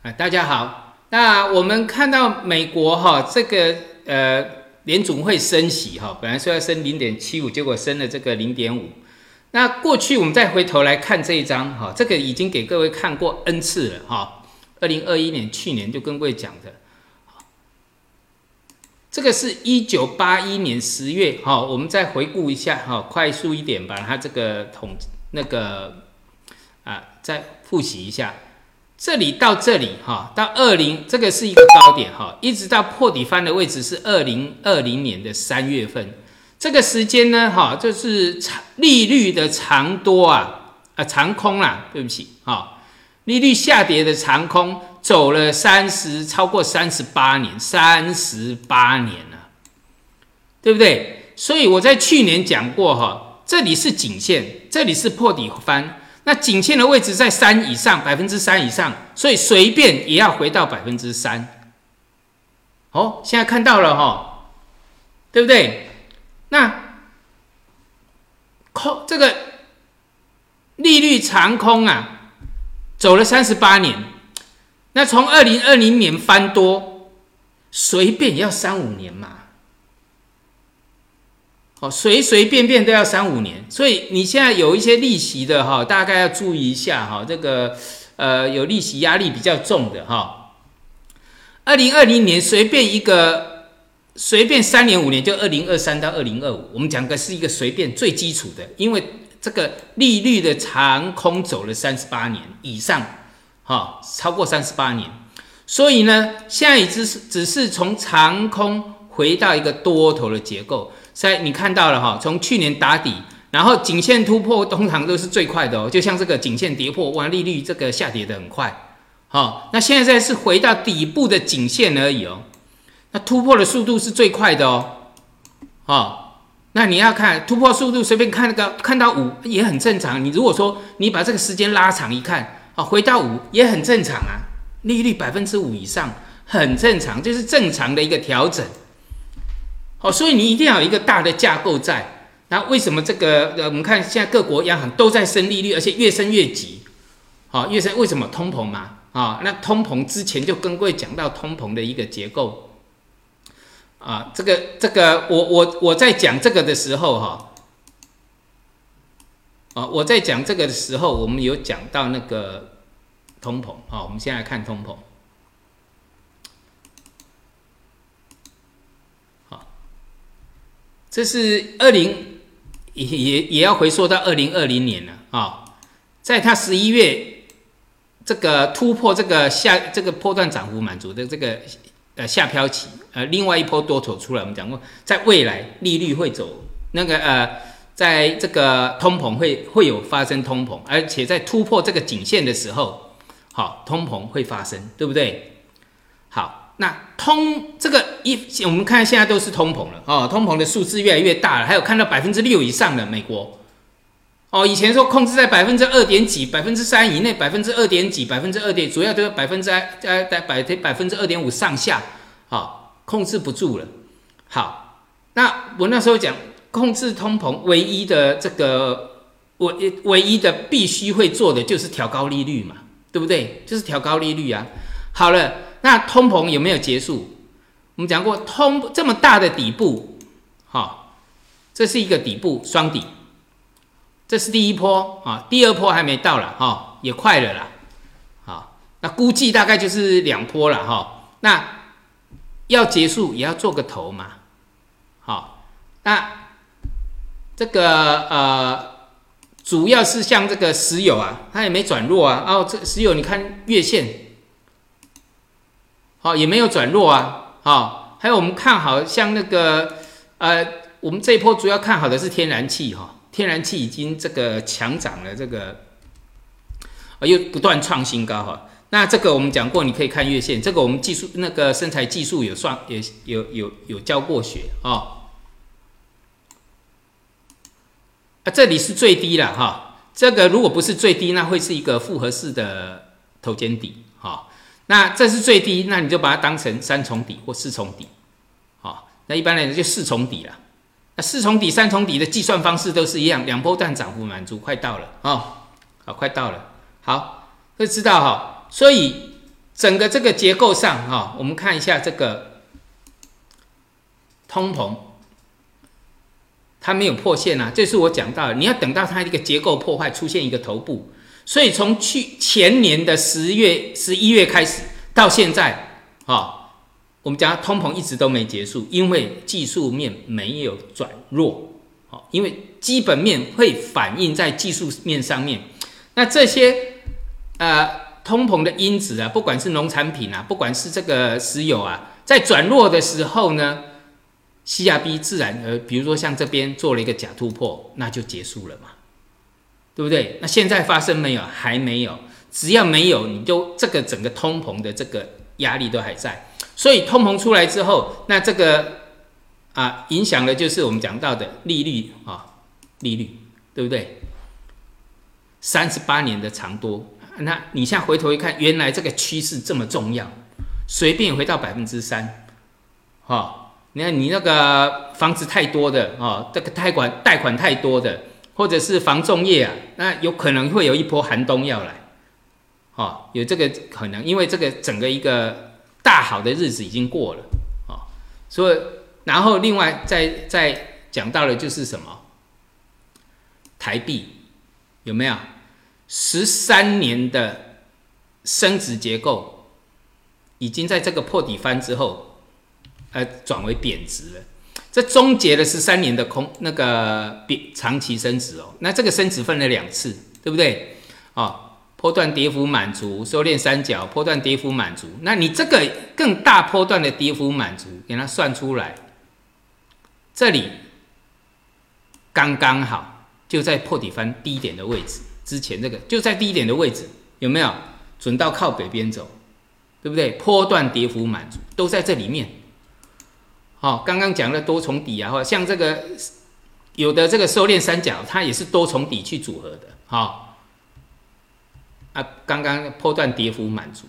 啊，大家好。那我们看到美国哈这个呃联总会升息哈，本来说要升零点七五，结果升了这个零点五。那过去我们再回头来看这一张哈，这个已经给各位看过 N 次了哈。二零二一年去年就跟各位讲的，这个是一九八一年十月哈，我们再回顾一下哈，快速一点把它这个统那个啊再复习一下。这里到这里哈，到二零这个是一个高点哈，一直到破底翻的位置是二零二零年的三月份，这个时间呢哈，就是长利率的长多啊啊长空啦，对不起哈，利率下跌的长空走了三十超过三十八年，三十八年了，对不对？所以我在去年讲过哈，这里是颈线，这里是破底翻。那颈线的位置在三以上，百分之三以上，所以随便也要回到百分之三。哦，现在看到了哈，对不对？那空这个利率长空啊，走了三十八年，那从二零二零年翻多，随便也要三五年嘛。哦，随随便便都要三五年，所以你现在有一些利息的哈，大概要注意一下哈。这个呃，有利息压力比较重的哈。二零二零年随便一个，随便三年五年，就二零二三到二零二五，我们讲的是一个随便最基础的，因为这个利率的长空走了三十八年以上，哈，超过三十八年，所以呢，现在只是只是从长空回到一个多头的结构。在你看到了哈，从去年打底，然后颈线突破通常都是最快的哦，就像这个颈线跌破，哇，利率这个下跌的很快，好，那现在是回到底部的颈线而已哦，那突破的速度是最快的哦，哦，那你要看突破速度，随便看那个看到五也很正常。你如果说你把这个时间拉长一看，啊，回到五也很正常啊，利率百分之五以上很正常，就是正常的一个调整。好，所以你一定要有一个大的架构在。那为什么这个？呃，我们看现在各国央行都在升利率，而且越升越急。好，越升为什么？通膨嘛。啊，那通膨之前就跟各位讲到通膨的一个结构。啊，这个这个，我我我在讲这个的时候，哈，啊，我在讲这个的时候，我们有讲到那个通膨。好，我们先来看通膨。这是二零也也也要回溯到二零二零年了啊，在它十一月这个突破这个下这个波段涨幅满足的这个呃下飘起，呃另外一波多头出来，我们讲过，在未来利率会走那个呃，在这个通膨会会有发生通膨，而且在突破这个颈线的时候，好通膨会发生，对不对？好。那通这个一，我们看现在都是通膨了哦，通膨的数字越来越大了，还有看到百分之六以上的美国，哦，以前说控制在百分之二点几、百分之三以内、百分之二点几、百分之二点，主要都是百分之在在百百分之二点五上下，好，控制不住了。好，那我那时候讲控制通膨唯一的这个唯唯一的必须会做的就是调高利率嘛，对不对？就是调高利率啊。好了。那通膨有没有结束？我们讲过，通这么大的底部，哈，这是一个底部双底，这是第一波啊，第二波还没到了哈，也快了啦，好，那估计大概就是两波了哈，那要结束也要做个头嘛，好，那这个呃，主要是像这个石油啊，它也没转弱啊，哦，这石油你看月线。好，也没有转弱啊。好，还有我们看好像那个呃，我们这一波主要看好的是天然气哈，天然气已经这个强涨了，这个啊又不断创新高哈。那这个我们讲过，你可以看月线，这个我们技术那个身材技术有算，也有有有教过学啊。啊，这里是最低了哈，这个如果不是最低，那会是一个复合式的头肩底。那这是最低，那你就把它当成三重底或四重底，好，那一般来讲就四重底了。那四重底、三重底的计算方式都是一样，两波段涨幅满足，快到了啊，好，快到了，好，都知道哈。所以整个这个结构上哈，我们看一下这个通膨，它没有破线啊，这是我讲到的，你要等到它一个结构破坏出现一个头部，所以从去前年的十月、十一月开始到现在啊，我们讲通膨一直都没结束，因为技术面没有转弱，好，因为基本面会反映在技术面上面，那这些呃。通膨的因子啊，不管是农产品啊，不管是这个石油啊，在转弱的时候呢，CRB 自然呃，比如说像这边做了一个假突破，那就结束了嘛，对不对？那现在发生没有？还没有。只要没有，你就这个整个通膨的这个压力都还在。所以通膨出来之后，那这个啊，影响的就是我们讲到的利率啊，利率对不对？三十八年的长多。那你现在回头一看，原来这个趋势这么重要，随便回到百分之三，哈，你看你那个房子太多的哦，这个贷款贷款太多的，或者是防重业啊，那有可能会有一波寒冬要来，哦，有这个可能，因为这个整个一个大好的日子已经过了，哦，所以然后另外再再讲到的就是什么，台币有没有？十三年的升值结构，已经在这个破底翻之后，呃，转为贬值了。这终结了十三年的空那个比长期升值哦。那这个升值分了两次，对不对？哦，波段跌幅满足，收敛三角，波段跌幅满足。那你这个更大波段的跌幅满足，给它算出来，这里刚刚好就在破底翻低点的位置。之前这个就在低点的位置，有没有准到靠北边走，对不对？波段跌幅满足都在这里面。好，刚刚讲的多重底啊，或像这个有的这个收敛三角，它也是多重底去组合的。好，啊，刚刚破断跌幅满足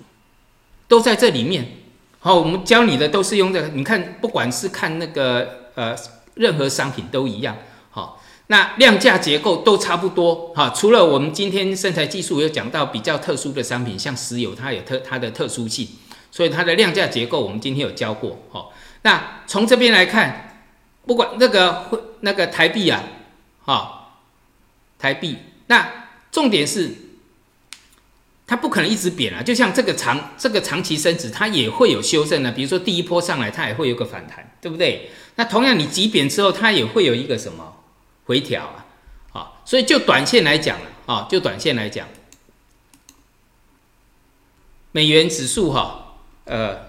都在这里面。好，我们教你的都是用这个，你看，不管是看那个呃任何商品都一样。好那量价结构都差不多哈，除了我们今天生材技术有讲到比较特殊的商品，像石油，它有特它的特殊性，所以它的量价结构我们今天有教过哈。那从这边来看，不管那个会那个台币啊，哈，台币，那重点是它不可能一直贬啊，就像这个长这个长期升值，它也会有修正的，比如说第一波上来，它也会有个反弹，对不对？那同样你急贬之后，它也会有一个什么？回调啊，好，所以就短线来讲了啊，就短线来讲，美元指数哈，呃，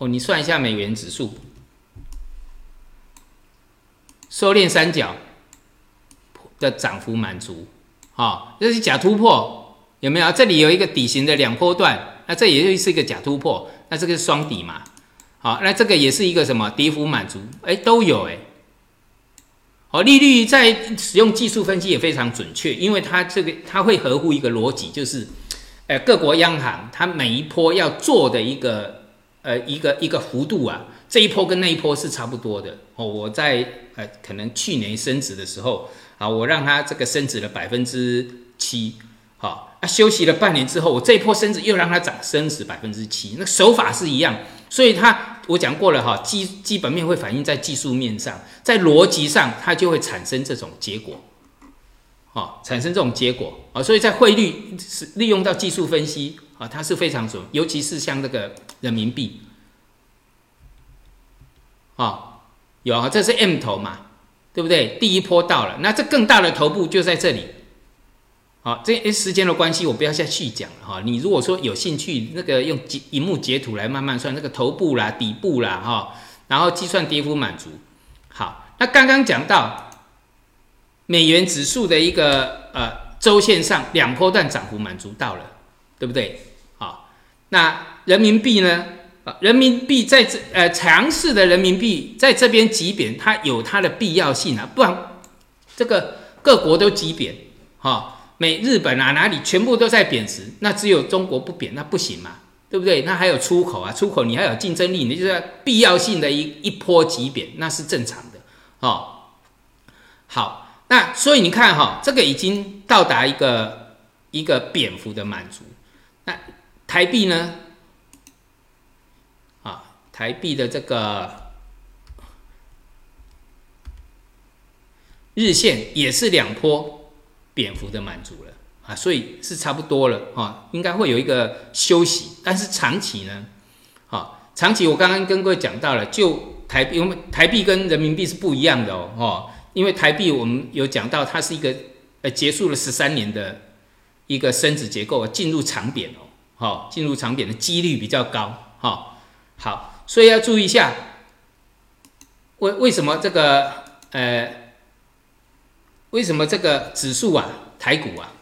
哦，你算一下美元指数，收敛三角的涨幅满足，好，这是假突破，有没有？这里有一个底型的两波段，那这也就是一个假突破。那这个是双底嘛？好，那这个也是一个什么跌幅满足？哎，都有哎。好，利率在使用技术分析也非常准确，因为它这个它会合乎一个逻辑，就是，呃，各国央行它每一波要做的一个呃一个一个幅度啊，这一波跟那一波是差不多的。哦，我在呃可能去年升值的时候啊，我让它这个升值了百分之七。好，啊，休息了半年之后，我这一波升值又让它涨升值百分之七，那手法是一样，所以它我讲过了哈，基基本面会反映在技术面上，在逻辑上它就会产生这种结果，好，产生这种结果啊，所以在汇率是利用到技术分析啊，它是非常准，尤其是像这个人民币，啊，有啊，这是 M 头嘛，对不对？第一波到了，那这更大的头部就在这里。好，这时间的关系，我不要再细讲了哈。你如果说有兴趣，那个用截荧幕截图来慢慢算那个头部啦、底部啦哈，然后计算跌幅满足。好，那刚刚讲到美元指数的一个呃周线上两波段涨幅满足到了，对不对？那人民币呢？人民币在这呃强势的人民币在这边急贬，它有它的必要性啊，不然这个各国都急贬哈。美日本啊，哪里全部都在贬值，那只有中国不贬，那不行嘛，对不对？那还有出口啊，出口你还有竞争力，你就是必要性的一一波急贬，那是正常的哦。好，那所以你看哈，这个已经到达一个一个蝙蝠的满足。那台币呢？啊，台币的这个日线也是两波蝙蝠的满足了啊，所以是差不多了啊，应该会有一个休息。但是长期呢？啊，长期我刚刚跟各位讲到了，就台币，因为台币跟人民币是不一样的哦，哦。因为台币我们有讲到，它是一个呃结束了十三年的一个升值结构，进入长贬哦，好，进入长点的几率比较高，哈，好，所以要注意一下，为为什么这个呃，为什么这个指数啊，台股啊，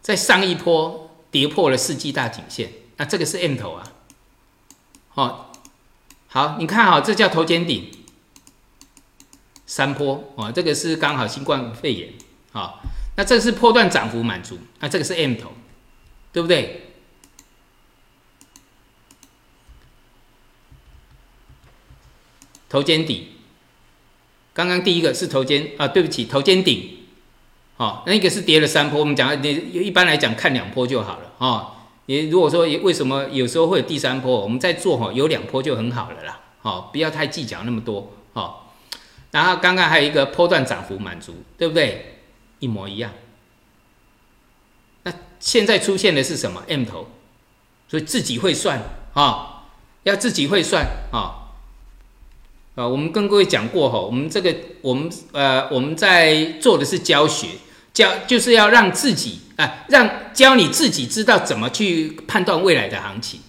在上一波跌破了世纪大颈线，那这个是 M 头啊，好，好，你看好这叫头肩顶。山坡哦，这个是刚好新冠肺炎啊，那这是波段涨幅满足，那这个是 M 头，对不对？头肩底，刚刚第一个是头肩啊，对不起，头肩顶，哦，那个是跌了三波，我们讲你一般来讲看两波就好了哦。你如果说为什么有时候会有第三波，我们在做哈，有两波就很好了啦，哦，不要太计较那么多哦。然后刚刚还有一个波段涨幅满足，对不对？一模一样。现在出现的是什么 M 头？所以自己会算啊，要自己会算啊。啊，我们跟各位讲过哈，我们这个我们呃我们在做的是教学，教就是要让自己啊，让教你自己知道怎么去判断未来的行情，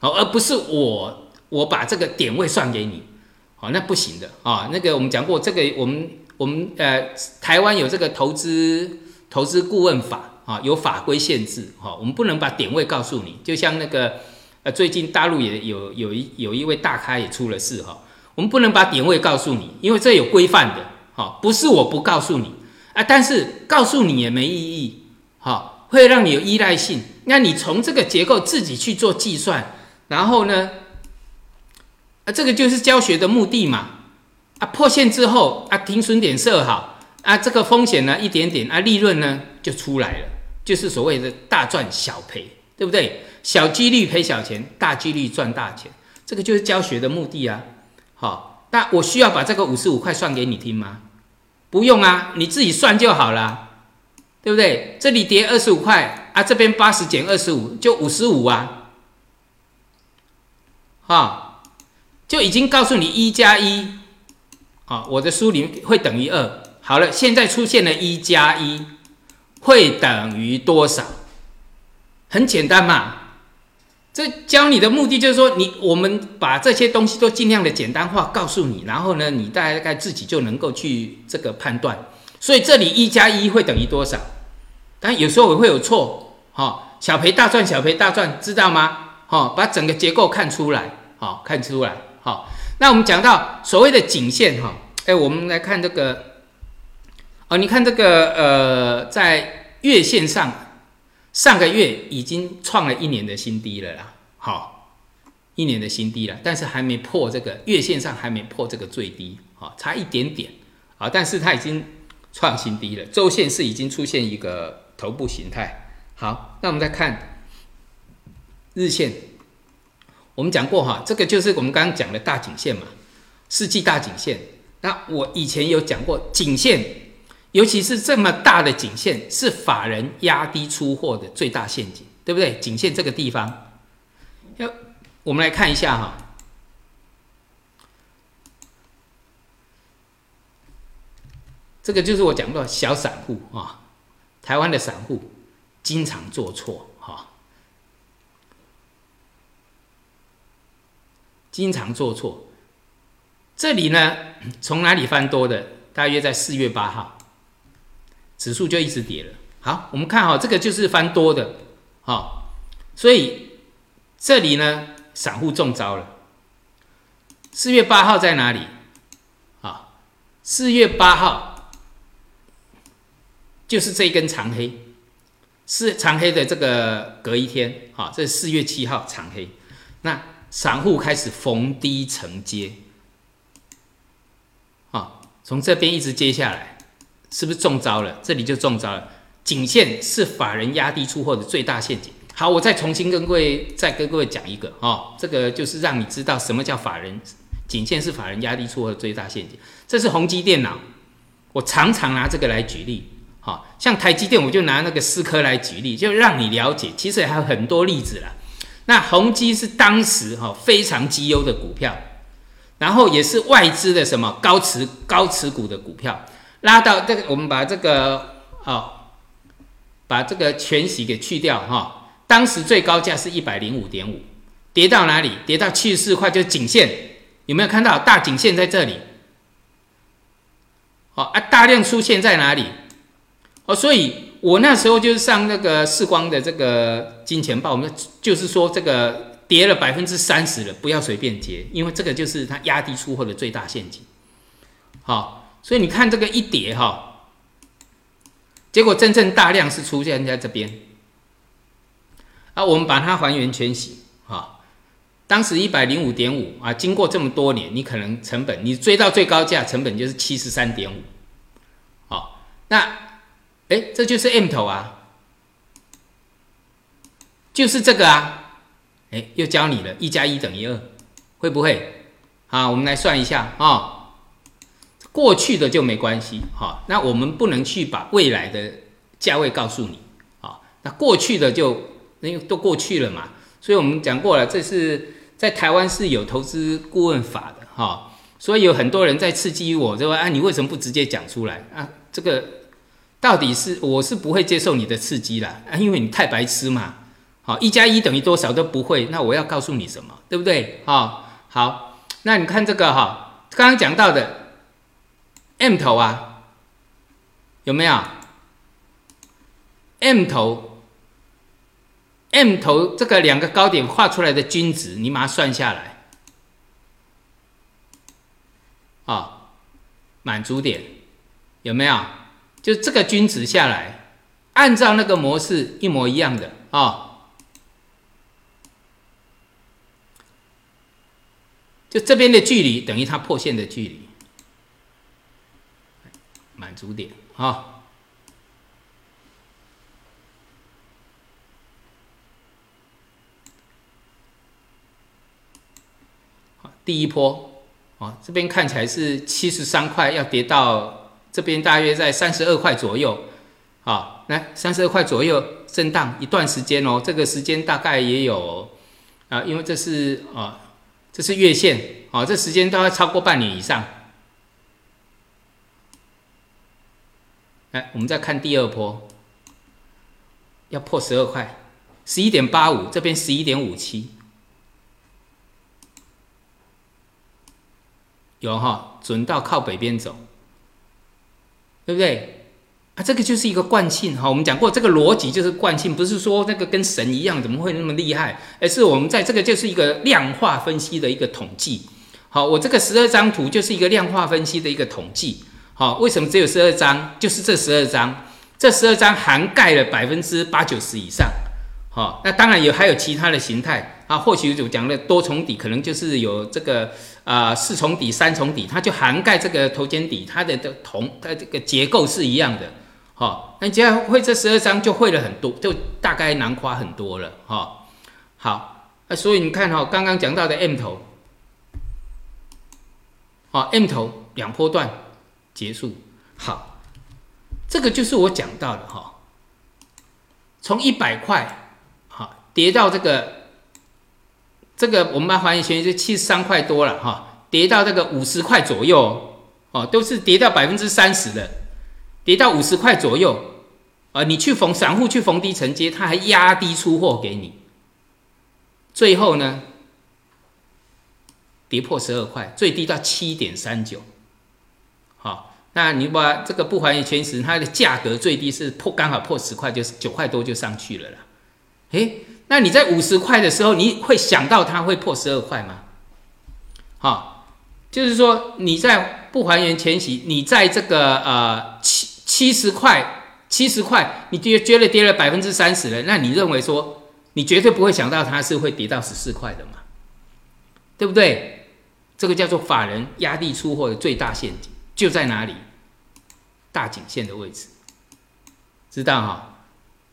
好，而不是我我把这个点位算给你。哦，那不行的啊！那个我们讲过，这个我们我们呃，台湾有这个投资投资顾问法啊，有法规限制哈，我们不能把点位告诉你。就像那个呃，最近大陆也有有一有一位大咖也出了事哈，我们不能把点位告诉你，因为这有规范的哈，不是我不告诉你啊，但是告诉你也没意义哈，会让你有依赖性。那你从这个结构自己去做计算，然后呢？啊，这个就是教学的目的嘛！啊，破线之后啊，停损点设好啊，这个风险呢一点点啊，利润呢就出来了，就是所谓的大赚小赔，对不对？小几率赔小钱，大几率赚大钱，这个就是教学的目的啊！好，那我需要把这个五十五块算给你听吗？不用啊，你自己算就好了，对不对？这里跌二十五块啊，这边八十减二十五就五十五啊，哈。就已经告诉你一加一，啊，我的书里会等于二。好了，现在出现了一加一会等于多少？很简单嘛。这教你的目的就是说，你我们把这些东西都尽量的简单化告诉你，然后呢，你大概自己就能够去这个判断。所以这里一加一会等于多少？但有时候我会有错，哈，小赔大赚，小赔大赚，知道吗？哈，把整个结构看出来，好，看出来。好，那我们讲到所谓的颈线哈，哎，我们来看这个，哦，你看这个呃，在月线上，上个月已经创了一年的新低了啦，好，一年的新低了，但是还没破这个月线上还没破这个最低，好，差一点点，啊，但是它已经创新低了，周线是已经出现一个头部形态，好，那我们再看日线。我们讲过哈，这个就是我们刚刚讲的大颈线嘛，世纪大颈线。那我以前有讲过，颈线，尤其是这么大的颈线，是法人压低出货的最大陷阱，对不对？颈线这个地方，要我们来看一下哈，这个就是我讲过小散户啊，台湾的散户经常做错哈。经常做错，这里呢，从哪里翻多的？大约在四月八号，指数就一直跌了。好，我们看哈，这个就是翻多的，好，所以这里呢，散户中招了。四月八号在哪里？啊，四月八号就是这一根长黑，是长黑的这个隔一天，好，这四月七号长黑，那。散户开始逢低承接，啊，从这边一直接下来，是不是中招了？这里就中招了。颈线是法人压低出货的最大陷阱。好，我再重新跟各位再跟各位讲一个哦，这个就是让你知道什么叫法人颈线是法人压低出货的最大陷阱。这是宏基电脑，我常常拿这个来举例。好，像台积电，我就拿那个思科来举例，就让你了解，其实还有很多例子了。那宏基是当时哈非常绩优的股票，然后也是外资的什么高持高持股的股票，拉到这个，我们把这个哦。把这个全息给去掉哈，当时最高价是一百零五点五，跌到哪里？跌到七十四块，就颈线，有没有看到大颈线在这里？好啊，大量出现在哪里？哦，所以我那时候就是上那个视光的这个金钱豹，我们就是说这个跌了百分之三十了，不要随便接，因为这个就是它压低出货的最大陷阱。好，所以你看这个一跌哈。结果真正大量是出现在这边，啊，我们把它还原全息啊，当时一百零五点五啊，经过这么多年，你可能成本你追到最高价，成本就是七十三点五，好，那哎，这就是 M 头啊，就是这个啊，哎，又教你了，一加一等于二，会不会？好，我们来算一下啊。过去的就没关系，哈，那我们不能去把未来的价位告诉你，啊，那过去的就因为都过去了嘛，所以我们讲过了，这是在台湾是有投资顾问法的，哈，所以有很多人在刺激我，就说啊，你为什么不直接讲出来啊？这个到底是我是不会接受你的刺激啦，啊，因为你太白痴嘛，好，一加一等于多少都不会，那我要告诉你什么，对不对？哈，好，那你看这个哈，刚刚讲到的。M 头啊，有没有？M 头，M 头这个两个高点画出来的均值，你把它算下来，啊，满足点。有没有？就这个均值下来，按照那个模式一模一样的。啊，就这边的距离等于它破线的距离。满足点啊！第一波啊，这边看起来是七十三块，要跌到这边大约在三十二块左右。啊，来三十二块左右震荡一段时间哦，这个时间大概也有啊，因为这是啊，这是月线啊，这时间大概超过半年以上。来，我们再看第二波，要破十二块，十一点八五，这边十一点五七，有哈，准到靠北边走，对不对？啊，这个就是一个惯性哈。我们讲过，这个逻辑就是惯性，不是说那个跟神一样怎么会那么厉害，而是我们在这个就是一个量化分析的一个统计。好，我这个十二张图就是一个量化分析的一个统计。好，为什么只有十二张？就是这十二张，这十二张涵盖了百分之八九十以上。好，那当然有还有其他的形态啊，或许就讲的多重底，可能就是有这个啊四重底、三重底，它就涵盖这个头肩底，它的的同它这个结构是一样的。好，那只要会这十二张，就会了很多，就大概囊括很多了。哈，好，那所以你看哈，刚刚讲到的 M 头，好，M 头两波段。结束。好，这个就是我讲到的哈，从一百块好跌到这个这个我们把还原权就七十三块多了哈，跌到这个五十块左右哦，都是跌到百分之三十的，跌到五十块左右啊，你去逢散户去逢低承接，他还压低出货给你，最后呢跌破十二块，最低到七点三九。那你把这个不还原全时，它的价格最低是破刚好破十块，就是九块多就上去了啦。诶，那你在五十块的时候，你会想到它会破十二块吗？好，就是说你在不还原全息，你在这个呃七七十块七十块，你跌跌了跌了百分之三十了，那你认为说你绝对不会想到它是会跌到十四块的嘛？对不对？这个叫做法人压力出货的最大陷阱。就在哪里？大颈线的位置，知道哈？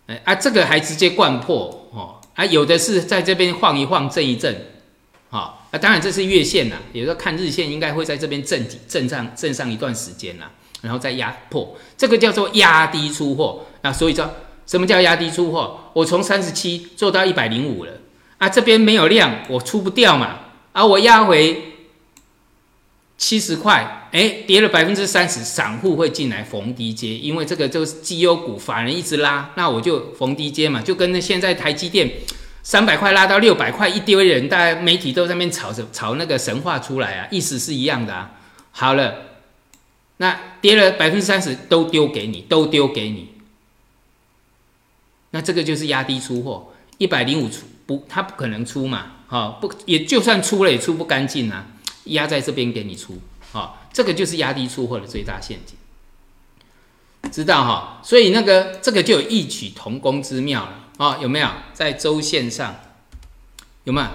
哎啊，这个还直接贯破哦啊，有的是在这边晃一晃、震一震，好啊，当然这是月线呐，有时候看日线应该会在这边震几震上震上一段时间呐，然后再压破，这个叫做压低出货啊。所以说，什么叫压低出货？我从三十七做到一百零五了啊，这边没有量，我出不掉嘛啊，我压回。七十块，哎，跌了百分之三十，散户会进来逢低接，因为这个就是绩优股，法人一直拉，那我就逢低接嘛，就跟那现在台积电三百块拉到六百块，一堆人，大家媒体都在那边炒着炒那个神话出来啊，意思是一样的啊。好了，那跌了百分之三十，都丢给你，都丢给你，那这个就是压低出货，一百零五出不，他不可能出嘛，哈，不，也就算出了也出不干净啊。压在这边给你出，啊，这个就是压低出货的最大陷阱，知道哈？所以那个这个就有异曲同工之妙了，啊，有没有？在周线上有没有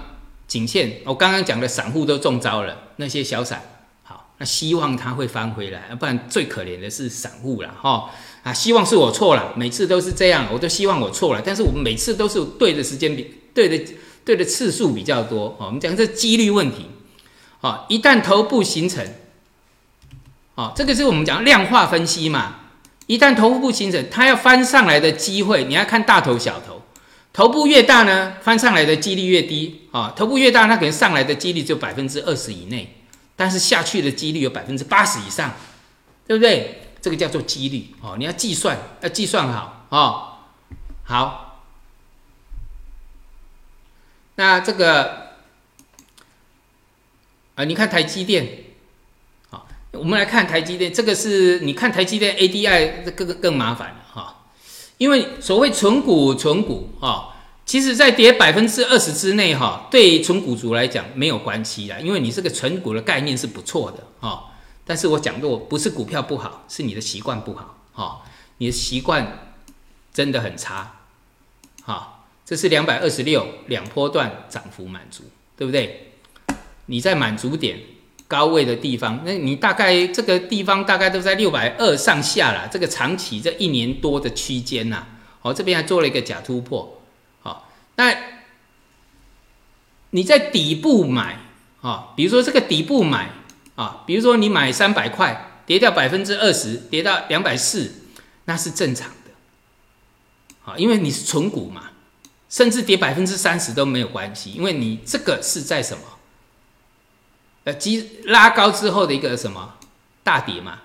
颈线？我刚刚讲的散户都中招了，那些小散，好，那希望他会翻回来，不然最可怜的是散户了，哈啊，希望是我错了，每次都是这样，我都希望我错了，但是我们每次都是对的时间比对的对的次数比较多，我们讲这几率问题。好，一旦头部形成，哦，这个是我们讲量化分析嘛。一旦头部不形成，它要翻上来的机会，你要看大头小头，头部越大呢，翻上来的几率越低。啊，头部越大，它可能上来的几率就百分之二十以内，但是下去的几率有百分之八十以上，对不对？这个叫做几率。哦，你要计算，要计算好。哦，好，那这个。啊，你看台积电，我们来看台积电，这个是你看台积电 ADI 这更更麻烦了哈，因为所谓纯股纯股哈，其实在跌百分之二十之内哈，对纯股族来讲没有关系的，因为你这个纯股的概念是不错的哈，但是我讲过不是股票不好，是你的习惯不好哈，你的习惯真的很差，哈，这是两百二十六两波段涨幅满足，对不对？你在满足点高位的地方，那你大概这个地方大概都在六百二上下了。这个长期这一年多的区间呐，哦，这边还做了一个假突破，好，那你在底部买啊，比如说这个底部买啊，比如说你买三百块，跌掉百分之二十，跌到两百四，那是正常的，好，因为你是纯股嘛，甚至跌百分之三十都没有关系，因为你这个是在什么？呃，基拉高之后的一个什么大跌嘛，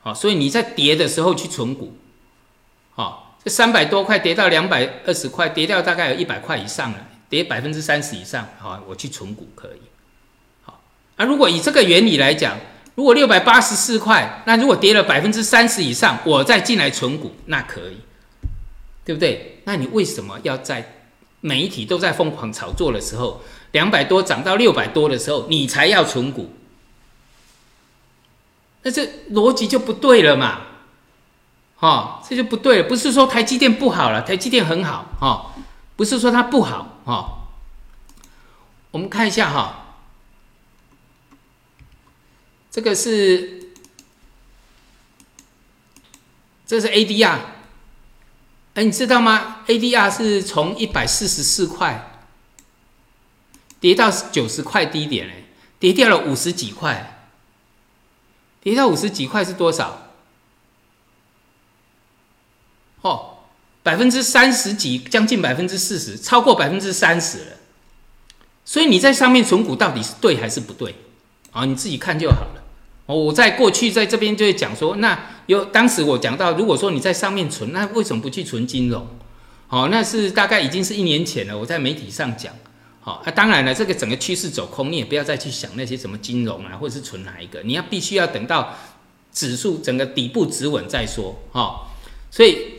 好，所以你在跌的时候去存股，好，这三百多块跌到两百二十块，跌掉大概有一百块以上了，跌百分之三十以上，好，我去存股可以，好，啊，如果以这个原理来讲，如果六百八十四块，那如果跌了百分之三十以上，我再进来存股，那可以，对不对？那你为什么要在媒体都在疯狂炒作的时候？两百多涨到六百多的时候，你才要存股，那这逻辑就不对了嘛？哈，这就不对了。不是说台积电不好了，台积电很好，哈，不是说它不好，哈。我们看一下哈，这个是，这是 ADR，哎，你知道吗？ADR 是从一百四十四块。跌到九十块低点嘞，跌掉了五十几块，跌到五十几块是多少？哦，百分之三十几，将近百分之四十，超过百分之三十了。所以你在上面存股到底是对还是不对？啊，你自己看就好了。哦，我在过去在这边就会讲说，那有当时我讲到，如果说你在上面存，那为什么不去存金融？哦，那是大概已经是一年前了，我在媒体上讲。好，那当然了，这个整个趋势走空，你也不要再去想那些什么金融啊，或者是存哪一个，你要必须要等到指数整个底部止稳再说。哈，所以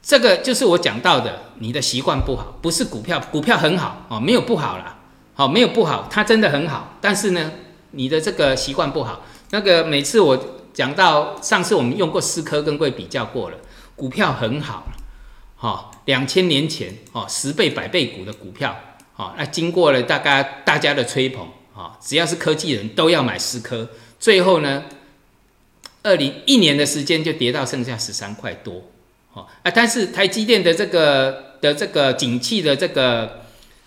这个就是我讲到的，你的习惯不好，不是股票，股票很好哦，没有不好啦，好，没有不好，它真的很好，但是呢，你的这个习惯不好。那个每次我讲到上次我们用过思科跟贵比较过了，股票很好好，两千年前哦，十倍百倍股的股票。好，那经过了大概大家的吹捧，啊，只要是科技人都要买思科，最后呢，二零一年的时间就跌到剩下十三块多，哦啊，但是台积电的这个的这个景气的这个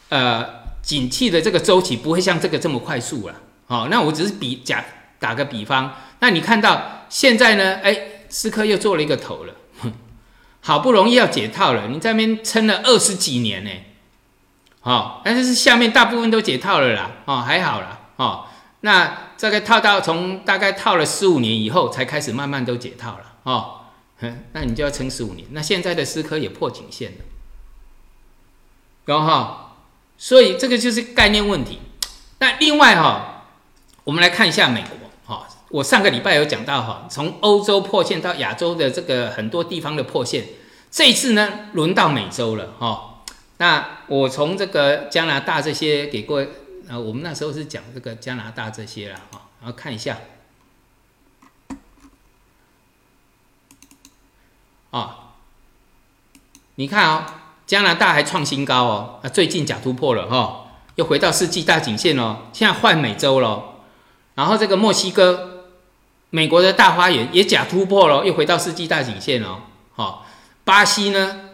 呃景气的这个周期不会像这个这么快速了，哦，那我只是比假打个比方，那你看到现在呢，哎，思科又做了一个头了，好不容易要解套了，你在那边撑了二十几年呢。哦，但是是下面大部分都解套了啦，哦，还好啦，哦，那这个套到从大概套了十五年以后，才开始慢慢都解套了，哦，那你就要撑十五年。那现在的思科也破颈线了，然后，所以这个就是概念问题。那另外哈，我们来看一下美国，哈，我上个礼拜有讲到哈，从欧洲破线到亚洲的这个很多地方的破线，这一次呢，轮到美洲了，哈。那我从这个加拿大这些给各位，啊，我们那时候是讲这个加拿大这些了哈，然后看一下，啊，你看啊，加拿大还创新高哦，啊，最近假突破了哈，又回到世纪大颈线哦，现在换美洲了，然后这个墨西哥，美国的大花园也假突破了，又回到世纪大颈线哦，好，巴西呢？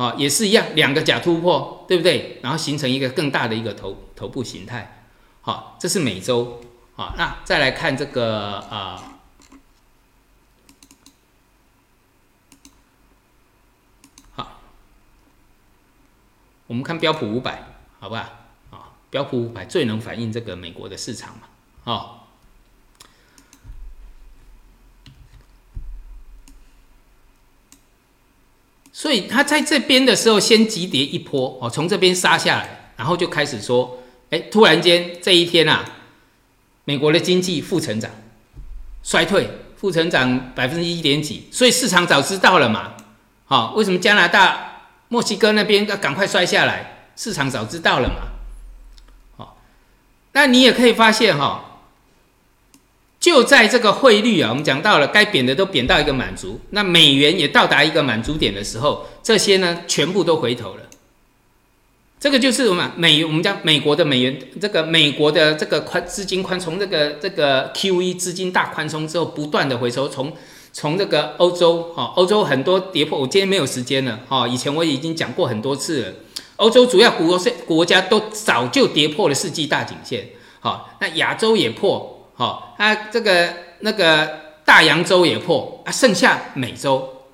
啊，也是一样，两个假突破，对不对？然后形成一个更大的一个头头部形态。好，这是美洲。好，那再来看这个啊，好，我们看标普五百，好不好？啊，标普五百最能反映这个美国的市场嘛。哦。所以他在这边的时候，先急跌一波哦，从这边杀下来，然后就开始说，哎，突然间这一天啊，美国的经济负成长、衰退，负成长百分之一点几，所以市场早知道了嘛，好，为什么加拿大、墨西哥那边要赶快摔下来？市场早知道了嘛，好，那你也可以发现哈。就在这个汇率啊，我们讲到了该贬的都贬到一个满足，那美元也到达一个满足点的时候，这些呢全部都回头了。这个就是我们美，我们讲美国的美元，这个美国的这个宽资金宽从这个这个 Q E 资金大宽松之后，不断的回收，从从这个欧洲哈，欧洲很多跌破，我今天没有时间了哈，以前我已经讲过很多次了，欧洲主要国国家都早就跌破了世纪大颈线，好，那亚洲也破。好，啊这个那个大洋洲也破啊，剩下美洲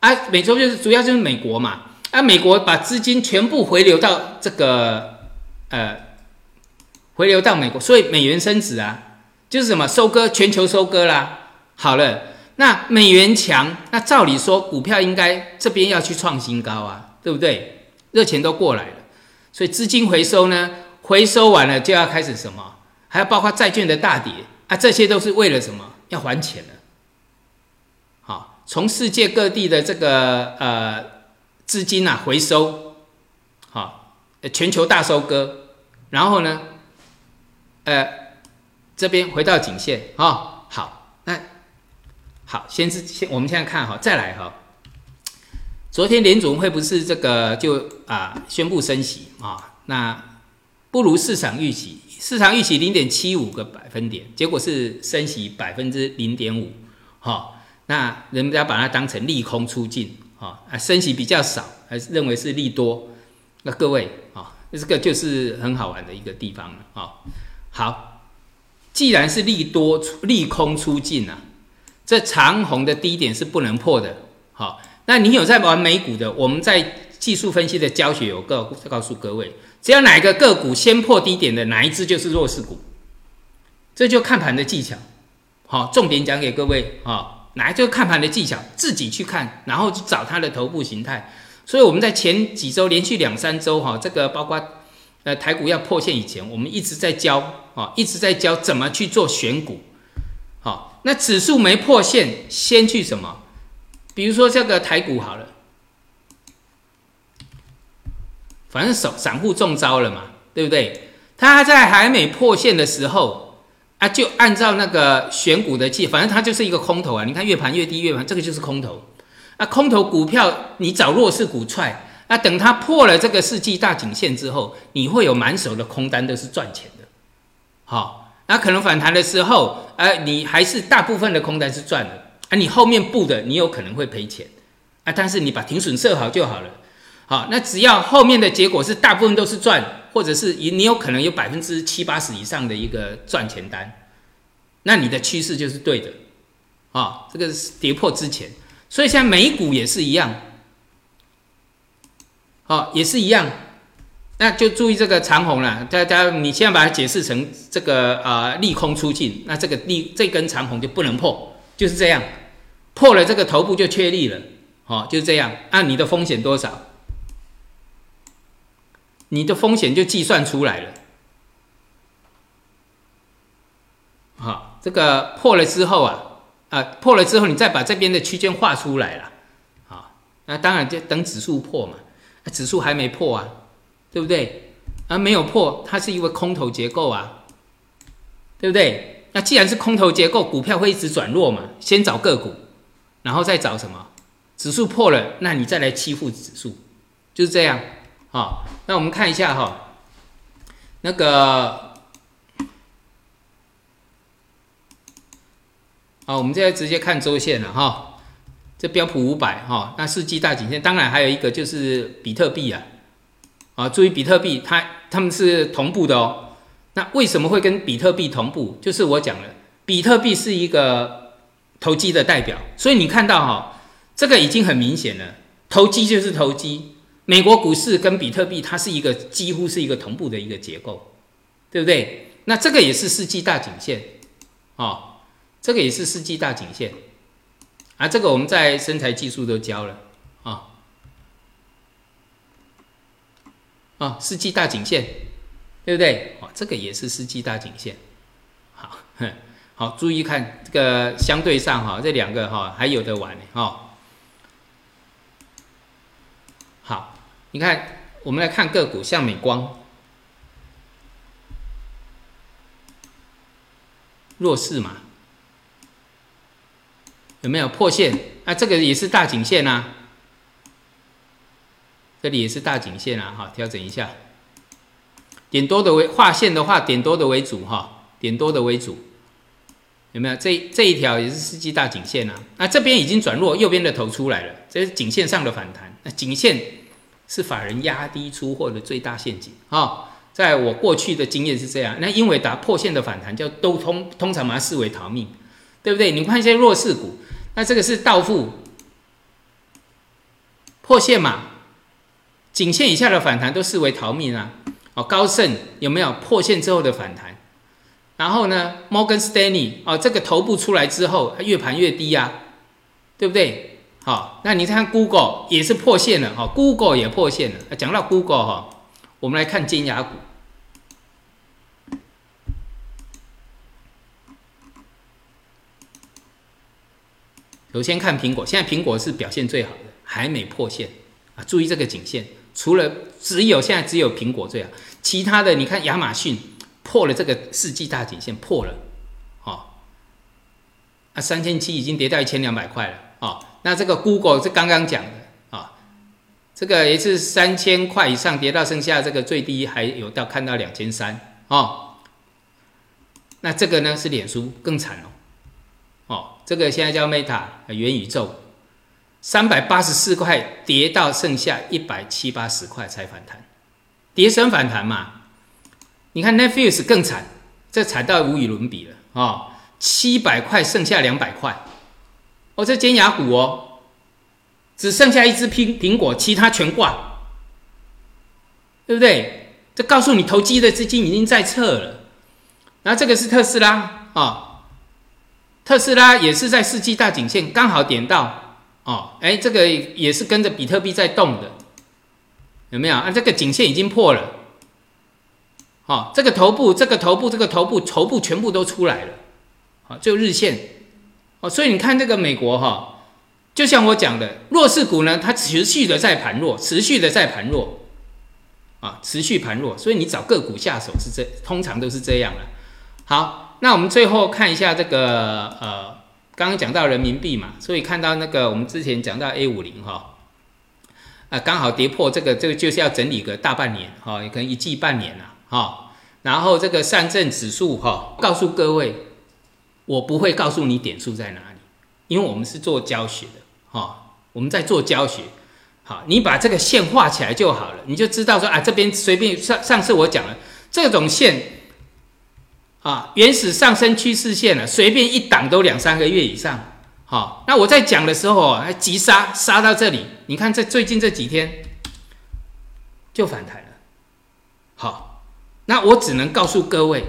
啊，美洲就是主要就是美国嘛啊，美国把资金全部回流到这个呃，回流到美国，所以美元升值啊，就是什么收割全球收割啦。好了，那美元强，那照理说股票应该这边要去创新高啊，对不对？热钱都过来了，所以资金回收呢，回收完了就要开始什么？还有包括债券的大跌啊，这些都是为了什么？要还钱的。好，从世界各地的这个呃资金啊回收，好，全球大收割，然后呢，呃，这边回到颈线啊，好，那好，先是先我们现在看哈，再来哈，昨天联总会不是这个就啊宣布升息啊，那不如市场预期。市场预期零点七五个百分点，结果是升息百分之零点五，哈，那人家把它当成利空出尽，哈，啊，升息比较少，还是认为是利多，那各位啊，这个就是很好玩的一个地方了，啊，好，既然是利多利空出尽啊，这长虹的低点是不能破的，好，那你有在玩美股的，我们在技术分析的教学有告告诉各位。只要哪一个个股先破低点的，哪一只就是弱势股，这就看盘的技巧。好，重点讲给各位啊，哪一个看盘的技巧，自己去看，然后去找它的头部形态。所以我们在前几周连续两三周哈，这个包括呃台股要破线以前，我们一直在教啊，一直在教怎么去做选股。好，那指数没破线，先去什么？比如说这个台股好了。反正散散户中招了嘛，对不对？他在还没破线的时候啊，就按照那个选股的计，反正它就是一个空头啊。你看越盘越低，越盘这个就是空头。啊，空头股票你找弱势股踹，那等它破了这个世纪大颈线之后，你会有满手的空单都是赚钱的。好，那可能反弹的时候，呃，你还是大部分的空单是赚的。啊，你后面布的你有可能会赔钱啊，但是你把停损设好就好了。好，那只要后面的结果是大部分都是赚，或者是你有可能有百分之七八十以上的一个赚钱单，那你的趋势就是对的。啊，这个是跌破之前，所以现在美股也是一样。好，也是一样。那就注意这个长虹了，大家你现在把它解释成这个啊利空出尽，那这个利这根长虹就不能破，就是这样，破了这个头部就确立了，好就是这样。按你的风险多少，你的风险就计算出来了。好，这个破了之后啊啊破了之后，你再把这边的区间画出来了，好，那当然就等指数破嘛，指数还没破啊。对不对？而没有破，它是一个空头结构啊，对不对？那既然是空头结构，股票会一直转弱嘛？先找个股，然后再找什么？指数破了，那你再来欺负指数，就是这样。好，那我们看一下哈，那个，好，我们现在直接看周线了哈。这标普五百哈，那世纪大颈线，当然还有一个就是比特币啊。啊，注意比特币，它它们是同步的哦。那为什么会跟比特币同步？就是我讲了，比特币是一个投机的代表，所以你看到哈，这个已经很明显了，投机就是投机。美国股市跟比特币，它是一个几乎是一个同步的一个结构，对不对？那这个也是世纪大颈线，哦，这个也是世纪大颈线，啊，这个我们在身材技术都教了。啊，啊世纪大颈线，对不对？哦，这个也是世纪大颈线。好，好，注意看这个相对上哈，这两个哈还有的玩呢哈。好，你看，我们来看个股，像美光弱势嘛，有没有破线？啊，这个也是大颈线啊。这里也是大颈线啊，哈，调整一下，点多的为画线的话，点多的为主哈，点多的为主，有没有？这这一条也是世纪大颈线啊，那这边已经转弱，右边的头出来了，这是颈线上的反弹。那颈线是法人压低出货的最大陷阱啊，在我过去的经验是这样。那因为打破线的反弹，就都通通常把它视为逃命，对不对？你看一些弱势股，那这个是倒负破线嘛？颈线以下的反弹都视为逃命啊！哦，高盛有没有破线之后的反弹？然后呢，Morgan Stanley 哦，这个头部出来之后，它越盘越低呀，对不对？好，那你看 Google 也是破线了，哈，Google 也破线了。讲到 Google 哈，我们来看尖牙股。首先看苹果，现在苹果是表现最好的，还没破线啊！注意这个颈线。除了只有现在只有苹果最好，其他的你看亚马逊破了这个世纪大颈线破了，哦，啊三千七已经跌到一千两百块了，哦，那这个 Google 是刚刚讲的啊，这个也是三千块以上跌到剩下这个最低还有到看到两千三哦，那这个呢是脸书更惨哦，哦，这个现在叫 Meta 元宇宙。三百八十四块跌到剩下一百七八十块才反弹，跌升反弹嘛？你看 Netflix 更惨，这惨到无与伦比了哦，七百块剩下两百块，哦，这尖牙股哦，只剩下一只苹苹果，其他全挂，对不对？这告诉你投机的资金已经在撤了。然后这个是特斯拉啊，特斯拉也是在世纪大颈线刚好点到。哦，哎，这个也是跟着比特币在动的，有没有啊？这个颈线已经破了，好，这个头部、这个头部、这个头部、头部全部都出来了，好，就日线，哦，所以你看这个美国哈，就像我讲的，弱势股呢，它持续的在盘弱，持续的在盘弱，啊，持续盘弱，所以你找个股下手是这，通常都是这样了。好，那我们最后看一下这个呃。刚刚讲到人民币嘛，所以看到那个我们之前讲到 A 五零哈，啊刚好跌破这个，这个就是要整理个大半年哈，可能一季半年了哈。然后这个上证指数哈，告诉各位，我不会告诉你点数在哪里，因为我们是做教学的，哈，我们在做教学，好，你把这个线画起来就好了，你就知道说啊，这边随便上上次我讲了这种线，啊，原始上升趋势线了，随便一档都两三个月以上，好，那我在讲的时候还急杀杀到这里，你看这最近这几天就反弹了，好，那我只能告诉各位，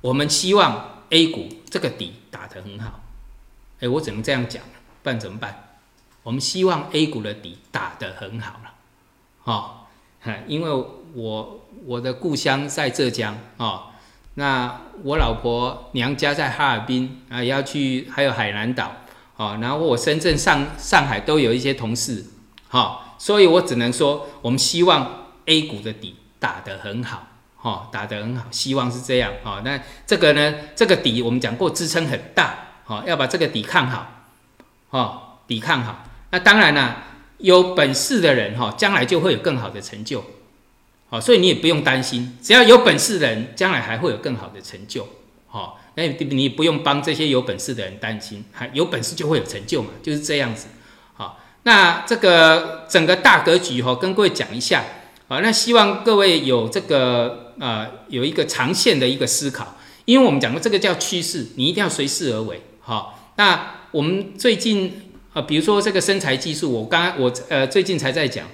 我们希望 A 股这个底打得很好。哎，我只能这样讲，不然怎么办？我们希望 A 股的底打得很好了，哦，因为我我的故乡在浙江哦，那我老婆娘家在哈尔滨啊，要去还有海南岛哦，然后我深圳、上上海都有一些同事，哈，所以我只能说，我们希望 A 股的底打得很好，哦，打得很好，希望是这样，哦，那这个呢，这个底我们讲过，支撑很大。好，要把这个抵抗好，哦，抵抗好。那当然了，有本事的人哈，将来就会有更好的成就。好，所以你也不用担心，只要有本事的人，将来还会有更好的成就。好，那你不用帮这些有本事的人担心，还有本事就会有成就嘛，就是这样子。好，那这个整个大格局哈，跟各位讲一下。好，那希望各位有这个呃，有一个长线的一个思考，因为我们讲的这个叫趋势，你一定要随势而为。好，那我们最近啊，比如说这个身材技术，我刚我呃最近才在讲，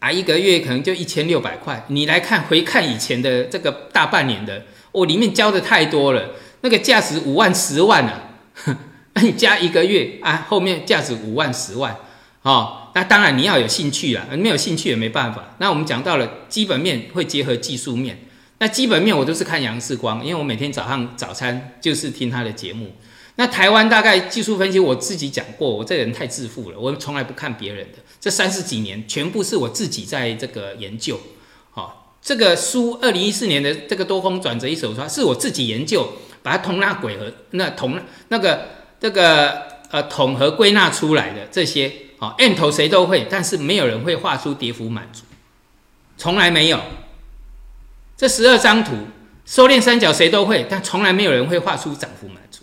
啊一个月可能就一千六百块，你来看回看以前的这个大半年的，我里面教的太多了，那个价值五万十万啊，那你加一个月啊，后面价值五万十万，哦，那当然你要有兴趣啊，没有兴趣也没办法。那我们讲到了基本面会结合技术面。那基本面我都是看杨世光，因为我每天早上早餐就是听他的节目。那台湾大概技术分析我自己讲过，我这人太自负了，我从来不看别人的。这三十几年全部是我自己在这个研究。好，这个书二零一四年的这个多空转折一手刷是我自己研究，把它同纳鬼和那同那个这个呃统合归纳出来的这些。好，N 头谁都会，但是没有人会画出跌幅满足，从来没有。这十二张图收敛三角谁都会，但从来没有人会画出涨幅满足。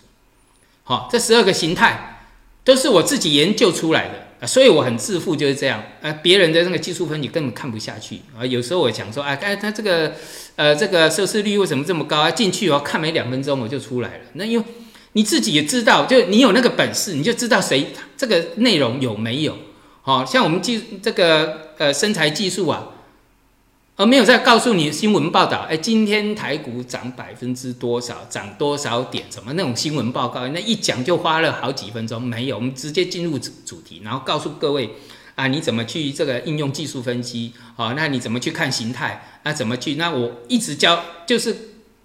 好，这十二个形态都是我自己研究出来的啊，所以我很自负，就是这样啊。别人的那个技术分析根本看不下去啊。有时候我想说，哎，哎，他这个呃，这个收视率为什么这么高啊？进去哦，看没两分钟我就出来了。那因为你自己也知道，就你有那个本事，你就知道谁这个内容有没有。好像我们技这个呃身材技术啊。而没有再告诉你新闻报道，哎，今天台股涨百分之多少，涨多少点，什么那种新闻报告，那一讲就花了好几分钟。没有，我们直接进入主主题，然后告诉各位啊，你怎么去这个应用技术分析？好，那你怎么去看形态？那怎么去？那我一直教，就是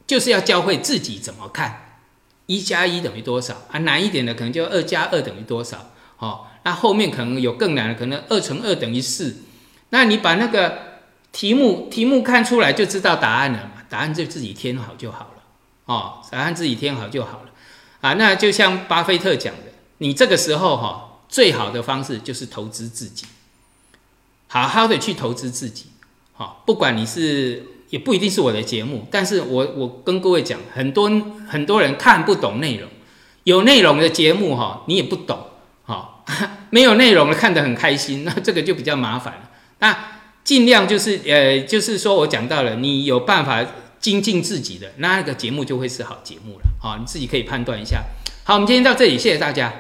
就是要教会自己怎么看，一加一等于多少啊？难一点的可能就二加二等于多少？好，那后面可能有更难的，可能二乘二等于四。那你把那个。题目题目看出来就知道答案了？答案就自己填好就好了哦，答案自己填好就好了啊。那就像巴菲特讲的，你这个时候哈，最好的方式就是投资自己，好好的去投资自己。好，不管你是也不一定是我的节目，但是我我跟各位讲，很多很多人看不懂内容，有内容的节目哈，你也不懂，好，没有内容的看得很开心，那这个就比较麻烦了。那尽量就是呃，就是说我讲到了，你有办法精进自己的那个节目就会是好节目了，好，你自己可以判断一下。好，我们今天到这里，谢谢大家。